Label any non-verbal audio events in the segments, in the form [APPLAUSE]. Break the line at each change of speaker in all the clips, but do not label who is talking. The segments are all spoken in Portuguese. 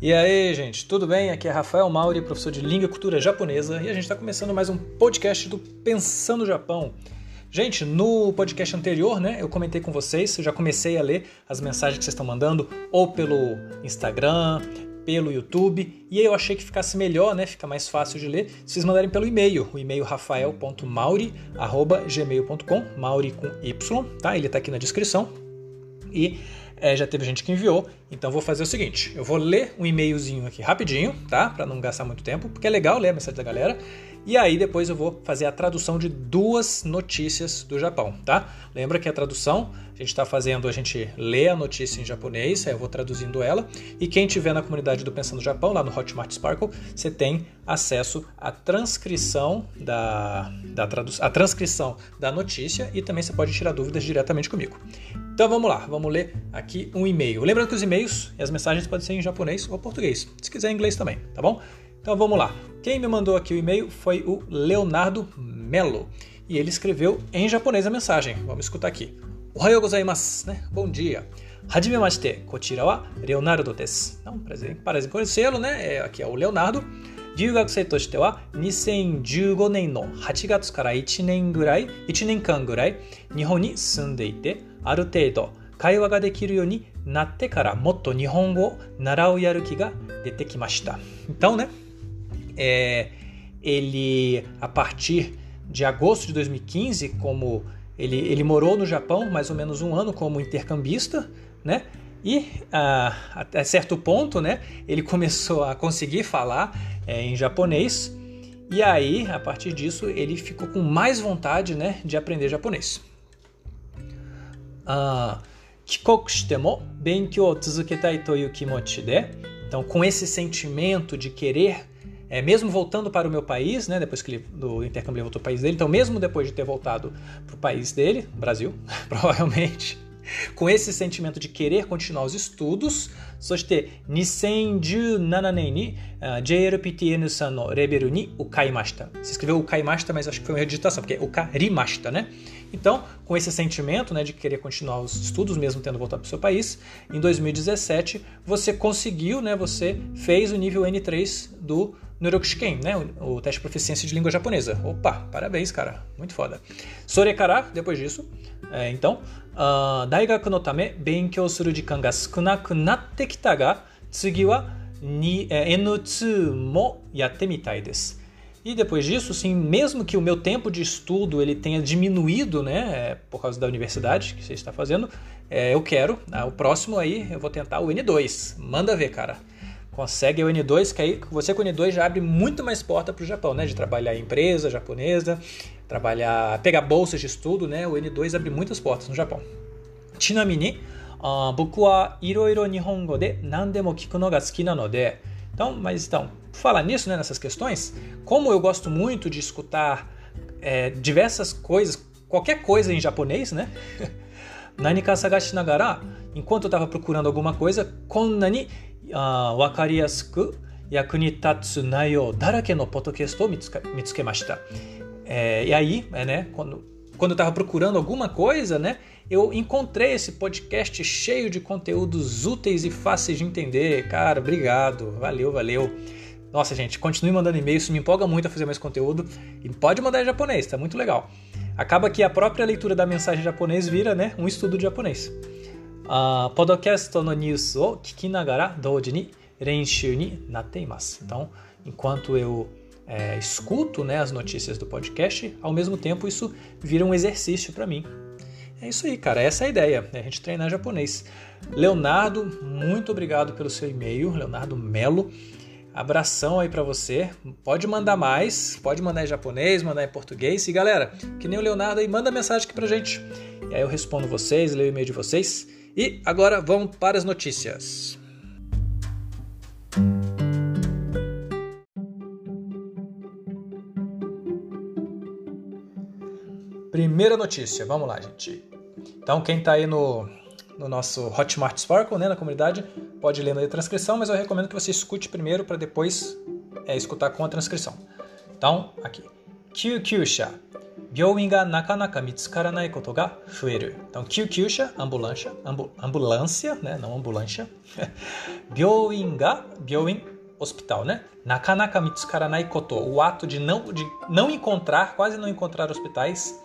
E aí, gente, tudo bem? Aqui é Rafael Mauri, professor de língua e cultura japonesa, e a gente está começando mais um podcast do Pensando Japão. Gente, no podcast anterior, né, eu comentei com vocês, eu já comecei a ler as mensagens que vocês estão mandando, ou pelo Instagram, pelo YouTube, e aí eu achei que ficasse melhor, né, fica mais fácil de ler, se vocês mandarem pelo e-mail, o e-mail rafael.mauri@gmail.com, mauri com y, tá? Ele está aqui na descrição. E é, já teve gente que enviou, então vou fazer o seguinte: eu vou ler um e-mailzinho aqui rapidinho, tá? Para não gastar muito tempo, porque é legal ler a mensagem da galera. E aí depois eu vou fazer a tradução de duas notícias do Japão, tá? Lembra que a tradução, a gente está fazendo, a gente lê a notícia em japonês, aí eu vou traduzindo ela. E quem tiver na comunidade do Pensando Japão, lá no Hotmart Sparkle, você tem acesso à transcrição da, da tradução, a transcrição da notícia e também você pode tirar dúvidas diretamente comigo. Então vamos lá, vamos ler aqui um e-mail. Lembrando que os e-mails e as mensagens podem ser em japonês ou português, se quiser em inglês também, tá bom? Então vamos lá. Quem me mandou aqui o e-mail foi o Leonardo Melo. E ele escreveu em japonês a mensagem. Vamos escutar aqui. Ohayou gozaimasu, né? Bom dia. Hajimemashite, kochira wa Leonardo desu. Então, prazer, prazer em conhecê-lo, né? É, aqui é o Leonardo. 留学生としては2015年の8月から1年ぐらい1年間ぐらい日本に住んでいて ある程度会話ができるようになってからもっと日本語を習うやる気が出てきました。Então, né? É, ele, a partir de agosto de 2015, como ele, ele morou no Japão mais ou menos um ano como intercambista, né? E ah, até certo ponto, né, ele começou a conseguir falar é, em japonês. E aí, a partir disso, ele ficou com mais vontade, né, de aprender japonês. Ah, então, com esse sentimento de querer é, mesmo voltando para o meu país, né, depois que ele, do intercâmbio ele voltou para o país dele, então mesmo depois de ter voltado para o país dele, Brasil, [LAUGHS] provavelmente, com esse sentimento de querer continuar os estudos, そして2017年に uh, JLPTN さんのレベルに受かりました。Se escreveu ukaimashita, mas acho que foi uma editação, porque é ukarimashita, né? Então, com esse sentimento né, de querer continuar os estudos, mesmo tendo voltado para o seu país, em 2017 você conseguiu, né, você fez o nível N3 do Norokushiken, né? O, teste de proficiência de língua japonesa. Opa, parabéns, cara. Muito foda. Sorekara, depois disso. é, então. Ah, daigaku no tame, benkyou suru jikan ga sukunaku natte kita ga, tsugi wa N2 é, mo yatte mitai desu. E depois disso, sim, mesmo que o meu tempo de estudo ele tenha diminuído, né, é, por causa da universidade que você está fazendo, é, eu quero, ah, o próximo aí eu vou tentar o N2. Manda ver, cara consegue o N2, que aí você com o N2 já abre muito mais porta para o Japão, né? De trabalhar em empresa japonesa, trabalhar, pegar bolsas de estudo, né? O N2 abre muitas portas no Japão. Chinamini, uh, boku wa iroiro nihongo de nandemo kiku no ga tsuki nanode. Então, mas então, falar nisso, né, nessas questões, como eu gosto muito de escutar é, diversas coisas, qualquer coisa em japonês, né? [LAUGHS] Nanika sagashi nagara, enquanto eu estava procurando alguma coisa, konnani あ分かりやすく役に立つ内容だらけのポッドキャストを見つ見つけました。É, e aí, é, né, quando, quando eu estava procurando alguma coisa, né, eu encontrei esse podcast cheio de conteúdos úteis e fáceis de entender. Cara, obrigado, valeu, valeu. Nossa, gente, continue mandando e-mail, isso me empolga muito a fazer mais conteúdo. E pode mandar em japonês, tá muito legal. Acaba que a própria leitura da mensagem em japonês vira né, um estudo de japonês. あポッドキャストのニュースを聞きながら同時に練習になっています。Então, enquanto eu é, escuto né, as notícias do podcast, ao mesmo tempo isso vira um exercício para mim. É isso aí, cara. Essa é a ideia, é a gente treinar japonês. Leonardo, muito obrigado pelo seu e-mail, Leonardo Melo. Abração aí para você. Pode mandar mais, pode mandar em japonês, mandar em português. E galera, que nem o Leonardo aí, manda mensagem aqui pra gente. E aí eu respondo vocês, leio o e-mail de vocês. E agora vamos para as notícias. Primeira notícia, vamos lá, gente. Então, quem está aí no, no nosso Hotmart Sparkle, né, na comunidade, pode ler na transcrição, mas eu recomendo que você escute primeiro para depois é, escutar com a transcrição. Então, aqui. Kyukyusha 病院がなかなか見つからないことが増える。Então, kyukyusha, ambulância, ambu, ambulância, né? Não ambulância. 病院が、病院 hospital, né? Nakanaka mitsukaranai koto, o ato de não, de não encontrar, quase não encontrar hospitais,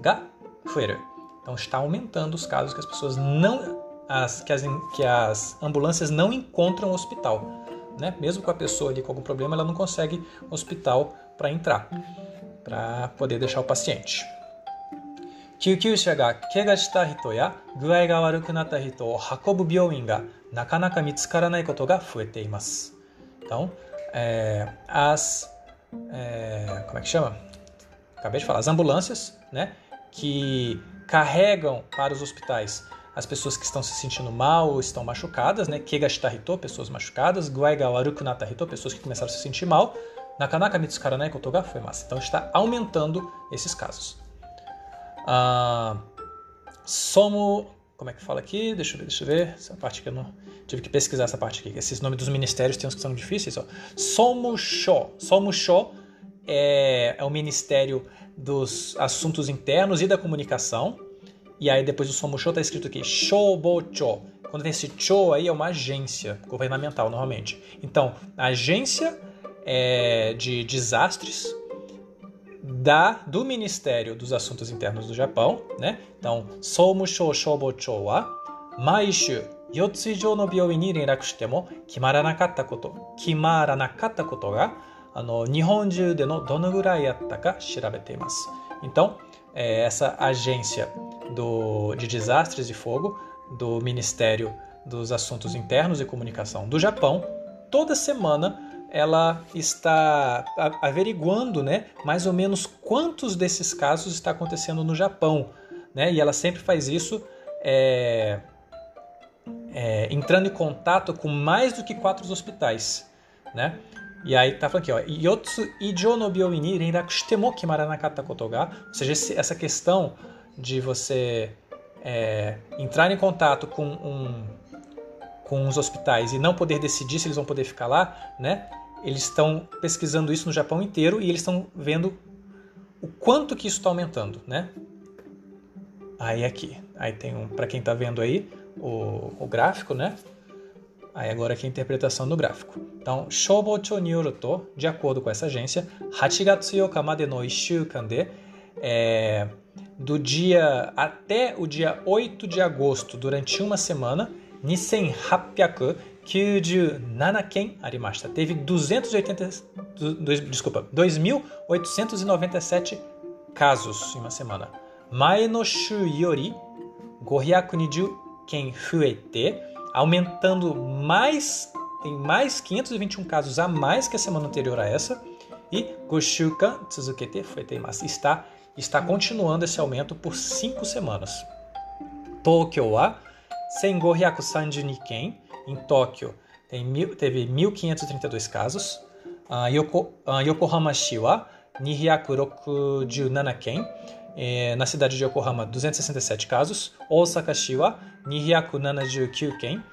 ga fueru. Então está aumentando os casos que as pessoas não, as, que, as, que as ambulâncias não encontram hospital, né? Mesmo com a pessoa ali com algum problema, ela não consegue hospital para entrar, para poder deixar o paciente. 救急車が怪我した人や具合が悪くなった人を運ぶ病院がなかなか見つからないことが増えています。então, é, as. É, como é que chama? Acabei de falar, as ambulâncias, né? Que carregam para os hospitais as pessoas que estão se sentindo mal ou estão machucadas, né? Kegashitarito, pessoas machucadas. Guaigawaruku natarito, pessoas que começaram a se sentir mal. Nakanaka mitsukaranai kotoga foi massa. Então está aumentando esses casos. Ah, somo como é que fala aqui? Deixa eu ver, deixa eu ver. Essa parte que eu não. Tive que pesquisar essa parte aqui. Esses nomes dos ministérios tem uns que são difíceis. Ó. Somusho. Somusho é, é o Ministério dos Assuntos Internos e da Comunicação. E aí depois do Somusho está escrito aqui Shobocho. Quando tem esse cho aí é uma agência governamental normalmente. Então, agência é, de desastres da do Ministério dos Assuntos Internos do Japão, né? Então, Somusho Shobocho wa maishu 4つ以上の病院に連絡しても決まらなかったこと、決まらなかったことがあの日本中でのどのぐらいあったか調べています。Então, é, essa agência do, de desastres de fogo do Ministério dos Assuntos Internos e Comunicação do Japão, toda semana ela está averiguando né, mais ou menos quantos desses casos está acontecendo no Japão. Né? E ela sempre faz isso é, é, entrando em contato com mais do que quatro hospitais. Né? E aí tá falando aqui, ó, Yotsu ijo no byouin ni renraku shitemo kimaranakatta ou seja, essa questão de você é, entrar em contato com um com os hospitais e não poder decidir se eles vão poder ficar lá, né? Eles estão pesquisando isso no Japão inteiro e eles estão vendo o quanto que isso está aumentando, né? Aí aqui, aí tem um para quem está vendo aí o, o, gráfico, né? Aí agora aqui a interpretação do gráfico. Então, Shobocho Nyoruto, de acordo com essa agência, Hachigatsu Yokamade no Ishukande, é, do dia até o dia 8 de agosto, durante uma semana, 2897件ありました。Teve 280, desculpa, 2.897 casos em uma semana. 前の週より520件増えて、aumentando mais, tem mais 521 casos a mais que a semana anterior a essa. E 5週間続けて増えています。Está, está continuando esse aumento por 5 semanas. 東京は1532件。 Em Tóquio tem mil, teve 1.532 casos. Uh, Yoko, uh, Yokohama-shi wa 267 ken. Eh, na cidade de Yokohama, 267 casos. Osaka-shi wa 279 ken.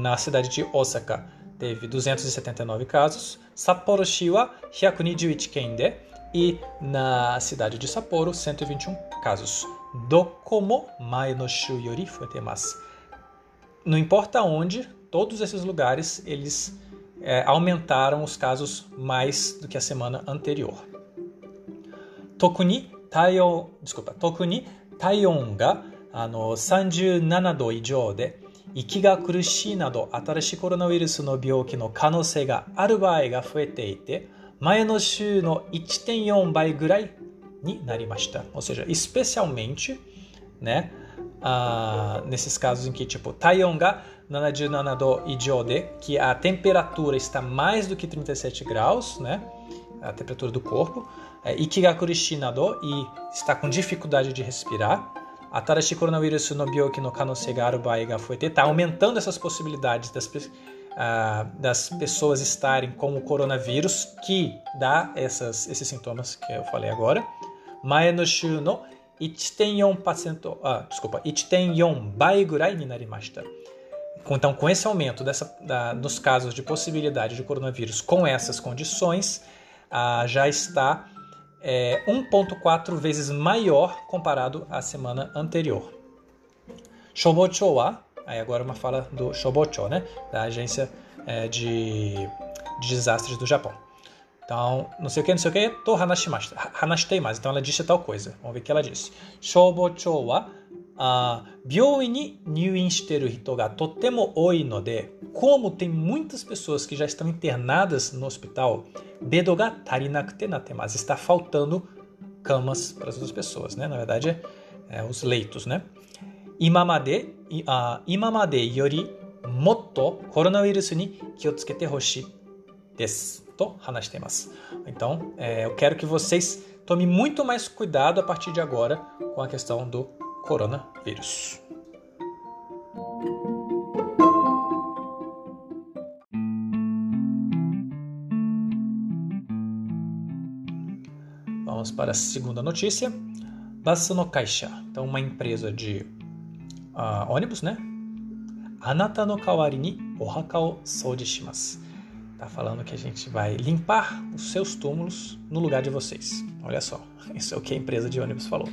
Na cidade de Osaka, teve 279 casos. Sapporo-shi wa 121 ken de. E na cidade de Sapporo, 121 casos. Dokomo mae no shu yori fuetemasu não importa onde, todos esses lugares eles é, aumentaram os casos mais do que a semana anterior. Tokuni taion, desculpa, tokuni taion ga あの37度以上で息が苦しいなど新しいコロナウイルスの病気の可能性がある場合が増えていて前の週の1.4倍ぐらいになりました。Ou seja, especialmente, né, Ah, nesses casos em que, tipo, Taiyonga nanadinanado ijode, que a temperatura está mais do que 37 graus, né? A temperatura do corpo. É, Ikigakurishi nado, e está com dificuldade de respirar. Atarashi coronavírus no byoki no kanosei ga aru bai ga fuete. Está aumentando essas possibilidades das, uh, das pessoas estarem com o coronavírus, que dá essas, esses sintomas que eu falei agora. Mae no shu no 1.4%, ah, desculpa, 1.4倍ぐらいになりました。Então, com esse aumento dessa, da, nos casos de possibilidade de coronavírus com essas condições, ah, já está é 1,4 vezes maior comparado à semana anterior. Shobocho wa, aí agora uma fala do Shobocho, né? Da agência é, de, de desastres do Japão. Então, não sei o que, não sei o que, to hanashimashita. Hanashitei mais. Então ela disse tal coisa. Vamos ver o que ela disse. Shobocho wa あ病院に入院している人がとても多いので、como tem muitas pessoas que já estão internadas no hospital, bedo ga tarinakute mas está faltando camas para as pessoas, né? Na verdade, é, é os leitos, né? Imamade, uh, imamade yori motto coronavirus ni kiotsukete hoshi desu. To hanashitemasu. Então, é, eu quero que vocês tomem muito mais cuidado a partir de agora com a questão do coronavírus. Vamos para a segunda notícia. Basu Kaisha. Então, uma empresa de uh, ônibus, né? Anata no kawari ni o souji shimasu Tá falando que a gente vai limpar os seus túmulos no lugar de vocês. Olha só, [LAUGHS] isso é o que a empresa de ônibus falou.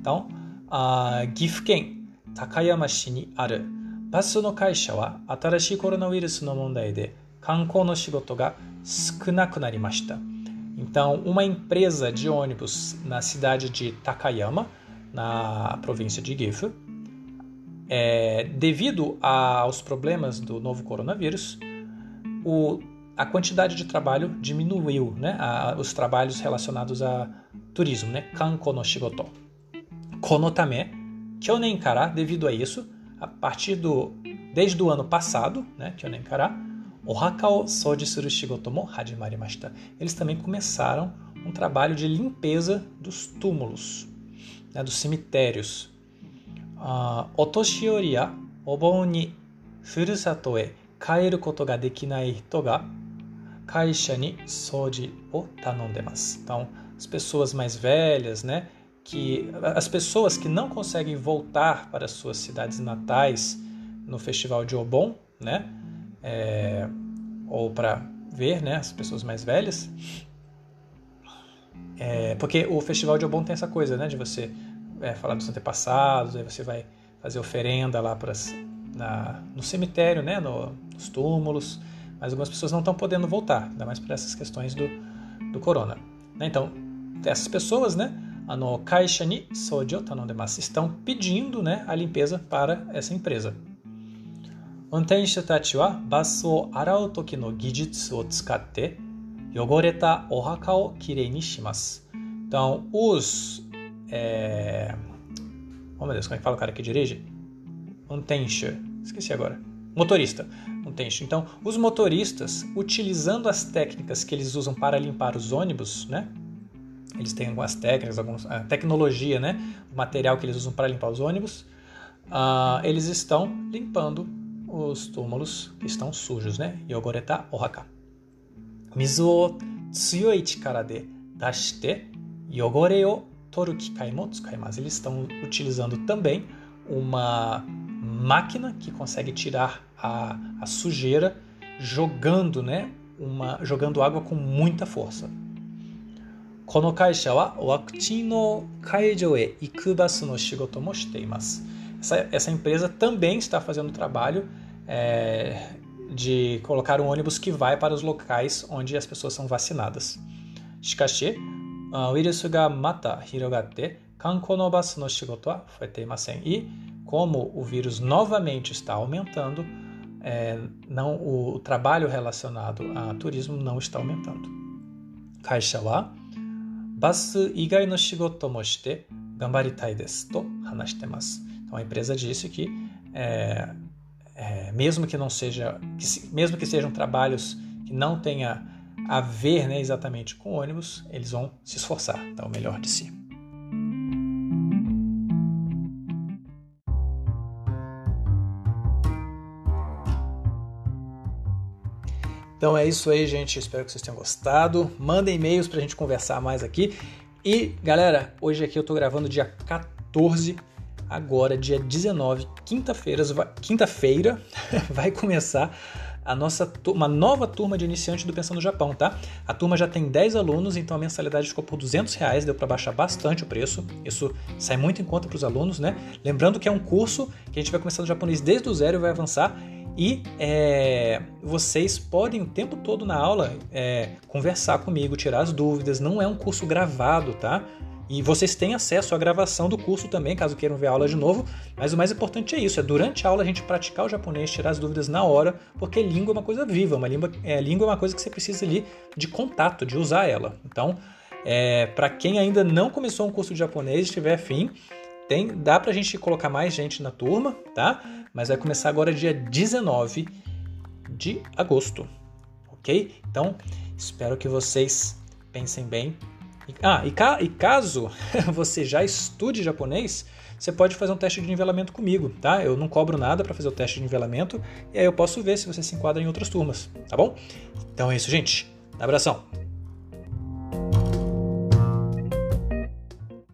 Então, あ岐阜県高山市にあるバスの会社は新しいコロナウイルスの問題で観光の仕事が少なくなりました。Então, uma empresa de ônibus na cidade de Takayama, na província de Gifu, é, devido aos problemas do novo coronavírus, o, a quantidade de trabalho diminuiu, né? A, os trabalhos relacionados a turismo, né? Kanko no shigoto. Konotame, Kyonen Kara, devido a isso, a partir do desde o ano passado, né, Kyonen Kara, Ohaka o Soji Suru Shigoto mo Hajimarimashita. Eles também começaram um trabalho de limpeza dos túmulos, né, dos cemitérios. Uh, Otoshiori ya obon ni furusato e kaeru koto ga dekinai hito ga kaisha ni soji o tanondemasu. Então, as pessoas mais velhas, né, que as pessoas que não conseguem voltar para suas cidades natais no festival de Obon, né, é, ou para ver, né, as pessoas mais velhas, é, porque o festival de Obon tem essa coisa, né, de você é, falar dos antepassados, aí você vai fazer oferenda lá para no cemitério, né, no, nos túmulos, mas algumas pessoas não estão podendo voltar, ainda mais por essas questões do, do corona. Né? Então, essas pessoas, né, no caixa ni sojo tanondemasu. Estão pedindo né, a limpeza para essa empresa. Untenshu tachi wa basu o arau toki no gijutsu o tsukatte yogoreta ohaka o kirei ni shimasu. Então, os... É... Oh meu Deus, como é que fala o cara que dirige? Untenshu. Esqueci agora. Motorista. Untenshu. Então, os motoristas, utilizando as técnicas que eles usam para limpar os ônibus, né? Eles têm algumas técnicas, alguma tecnologia, né? O material que eles usam para limpar os ônibus. Uh, eles estão limpando os túmulos que estão sujos, né? Yogoreta ohaka. Mizu o tsuyoi chikara de dashite yogore o toru kikai mo. Eles estão utilizando também uma máquina que consegue tirar a, a sujeira jogando, né? Uma, jogando água com muita força. この会社はワクチンの会場へ行くバスの仕事もしています。Essa, essa empresa também está fazendo o trabalho é, de colocar um ônibus que vai para os locais onde as pessoas são vacinadas. しかし、ウイルスがまた広がって観光のバスの仕事は増えていません。E como o vírus novamente está aumentando, é, não, o, o trabalho relacionado a turismo não está aumentando. 会社はバス以外の仕事もして頑張りたいですと話してます。Então a empresa disse que é, é, mesmo que não seja, que, mesmo que sejam trabalhos que não tenha a ver né, exatamente com ônibus, eles vão se esforçar, dar o melhor de si. Então é isso aí, gente. Espero que vocês tenham gostado. Mandem e-mails para a gente conversar mais aqui. E, galera, hoje aqui eu estou gravando dia 14, agora dia 19, quinta-feira, quinta-feira [LAUGHS] vai começar a nossa uma nova turma de iniciantes do Pensando no Japão, tá? A turma já tem 10 alunos, então a mensalidade ficou por 200 reais, deu para baixar bastante o preço. Isso sai muito em conta para os alunos, né? Lembrando que é um curso que a gente vai começar no japonês desde o zero e vai avançar. E é, vocês podem o tempo todo na aula é, conversar comigo, tirar as dúvidas. Não é um curso gravado, tá? E vocês têm acesso à gravação do curso também, caso queiram ver a aula de novo. Mas o mais importante é isso: é durante a aula a gente praticar o japonês, tirar as dúvidas na hora, porque língua é uma coisa viva, uma língua é, língua é uma coisa que você precisa ali de contato, de usar ela. Então, é, para quem ainda não começou um curso de japonês, estiver afim, tem, dá pra gente colocar mais gente na turma, tá? Mas vai começar agora dia 19 de agosto, ok? Então, espero que vocês pensem bem ah, e, ca e caso [LAUGHS] você já estude japonês, você pode fazer um teste de nivelamento comigo, tá? Eu não cobro nada para fazer o teste de nivelamento e aí eu posso ver se você se enquadra em outras turmas, tá bom? Então é isso, gente. Abração!